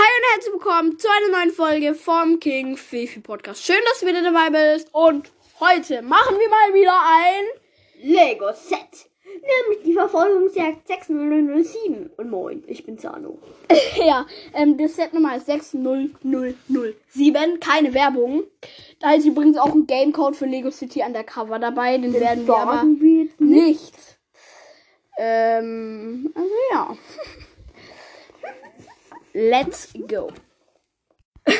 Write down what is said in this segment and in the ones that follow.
Hi und herzlich willkommen zu einer neuen Folge vom King Fifi Podcast. Schön, dass du wieder dabei bist. Und heute machen wir mal wieder ein Lego Set. Nämlich die Verfolgungsjagd 6007. Und moin, ich bin Zano. ja, ähm, das Set Nummer ist 60007. Keine Werbung. Da ist übrigens auch ein Gamecode für Lego City Undercover dabei. Den werden wir aber wir jetzt nicht. Ähm, also ja. Let's go.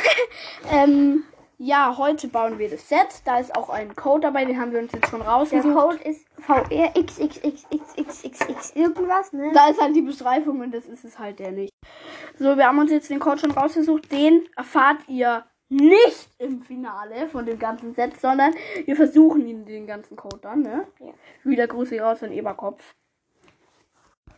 ähm, ja, heute bauen wir das Set. Da ist auch ein Code dabei, den haben wir uns jetzt schon Der rausgesucht. Code ist VRXXXXXX irgendwas, ne? Da ist halt die Beschreibung und das ist es halt der nicht. So, wir haben uns jetzt den Code schon rausgesucht. Den erfahrt ihr nicht im Finale von dem ganzen Set, sondern wir versuchen ihn den ganzen Code dann, ne? Ja. Wieder Grüße raus an Eberkopf.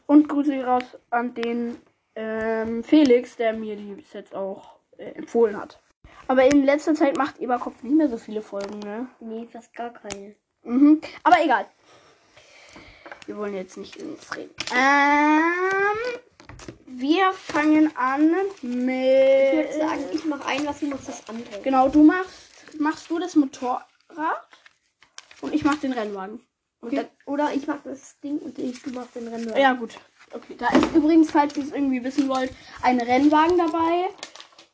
Und Grüße raus an den ähm, Felix, der mir die Sets auch äh, empfohlen hat. Aber in letzter Zeit macht Eberkopf nicht mehr so viele Folgen, ne? Nee, fast gar keine. Mhm. Aber egal. Wir wollen jetzt nicht ins Reden. Ähm, wir fangen an mit. Ich würde sagen, ich mache ein, was du machst das andere. Genau, du machst. Machst du das Motorrad? Und ich mach den Rennwagen. Und dann, oder ich mach das Ding und ich, du machst den Rennen. Ja, gut. Okay, da ist übrigens, falls ihr es irgendwie wissen wollt, ein Rennwagen dabei.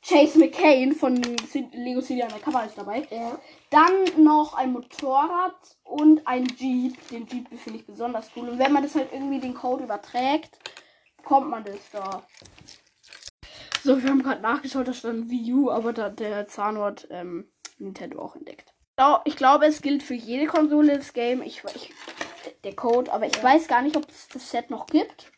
Chase McCain von Lego City Undercover ist dabei. Ja. Dann noch ein Motorrad und ein Jeep. Den Jeep finde ich besonders cool. Und wenn man das halt irgendwie den Code überträgt, kommt man das da. So, wir haben gerade nachgeschaut, da stand Wii U, aber da, der Zahn hat ähm, Nintendo auch entdeckt. Ja, Ich glaube, es gilt für jede Konsole das Game. Ich, ich, der Code, aber ich weiß gar nicht, ob es das Set noch gibt.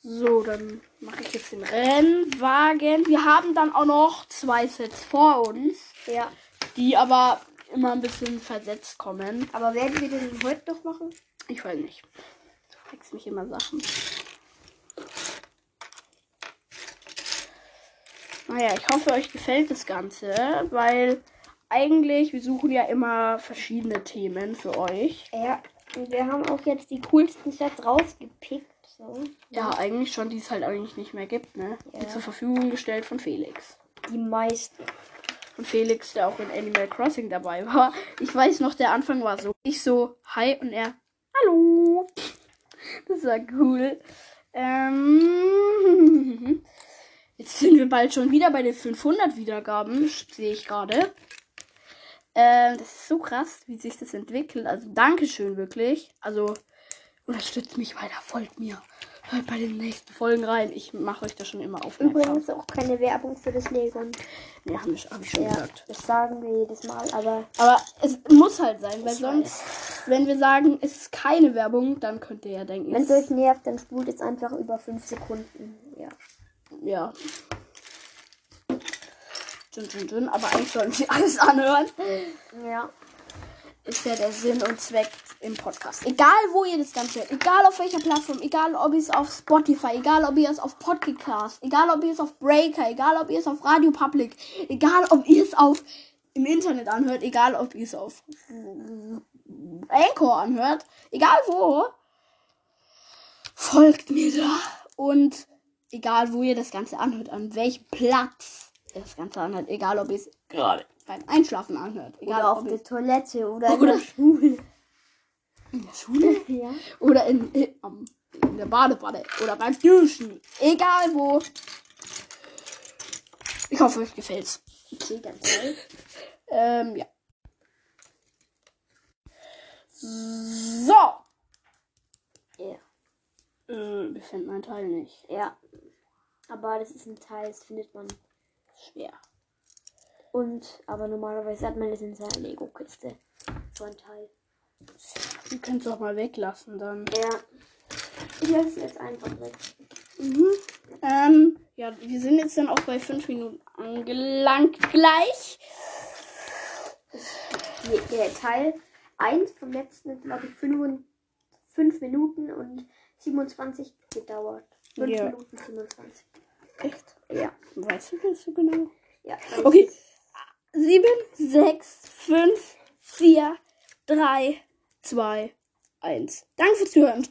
So, dann mache ich jetzt den Rennwagen. Wir haben dann auch noch zwei Sets vor uns, Ja. die aber immer ein bisschen versetzt kommen. Aber werden wir den heute noch machen? Ich weiß nicht. Du fragst mich immer Sachen. Naja, ich hoffe, euch gefällt das Ganze, weil eigentlich, wir suchen ja immer verschiedene Themen für euch. Ja. Und wir haben auch jetzt die coolsten Sets rausgepickt. So. Ja, eigentlich schon, die es halt eigentlich nicht mehr gibt, ne? Die Ja. zur Verfügung gestellt von Felix. Die meisten. Von Felix, der auch in Animal Crossing dabei war. Ich weiß noch, der Anfang war so. Ich so, hi und er, hallo. Das war cool. Ähm, jetzt sind wir bald schon wieder bei den 500 Wiedergaben, sehe ich gerade. Ähm, das ist so krass, wie sich das entwickelt. Also Dankeschön wirklich. Also unterstützt mich weiter, folgt mir. Hört bei den nächsten Folgen rein. Ich mache euch da schon immer aufmerksam. Übrigens auch keine Werbung für das Legon. Ja, habe ich, hab ich schon Ja, gesagt. das sagen wir jedes Mal, aber Aber es muss halt sein, weil sonst, wenn wir sagen, es ist keine Werbung, dann könnt ihr ja denken, wenn es es euch nervt, dann spult jetzt einfach über 5 Sekunden. Ja. Ja. Dün, dün, dün. Aber eigentlich sollen sie alles anhören. Ja. Ist ja der Sinn und Zweck im Podcast. Egal, wo ihr das Ganze hört, egal auf welcher Plattform, egal ob ihr es auf Spotify, egal ob ihr es auf Podcast, egal ob ihr es auf Breaker, egal ob ihr es auf Radio Public, egal ob ihr es auf im Internet anhört, egal ob ihr es auf Anchor anhört, egal wo, folgt mir da. Und egal, wo ihr das Ganze anhört, an welchem Platz ihr das Ganze anhört, egal ob ihr es gerade beim Einschlafen anhört, egal Oder auf ob ihr der Toilette oder, in Oder- der Schule. in der Schule Ja. oder in, in, in der Badewanne oder beim Duschen, egal wo. Ich hoffe, euch gefällt's. Okay, ganz toll. Ähm, ja. So. Ja. Äh, wir finden ein Teil nicht. ja. Aber das ist ein Teil, das findet man. Schwer. Und, aber normalerweise hat man das in seiner Lego-Kiste. So ein Teil. Ihr könnt es auch mal weglassen dann. Ja. Ich lasse es jetzt einfach weg. Mhm. Ähm, ja, wir sind jetzt dann auch bei 5 Minuten angelangt gleich. Der Teil 1 vom letzten hat, glaube ich, 5 Minuten und 27 gedauert. 5 Ja. Minuten 27. Echt? Ja. Weißt du das so genau? Ja. Okay. 7, 6, 5, 4, 3, 2, 1. Danke fürs Zuhören.